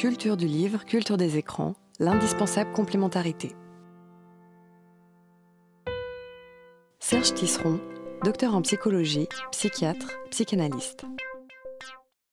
Culture du livre, culture des écrans, l'indispensable complémentarité. Serge Tisseron, docteur en psychologie, psychiatre, psychanalyste.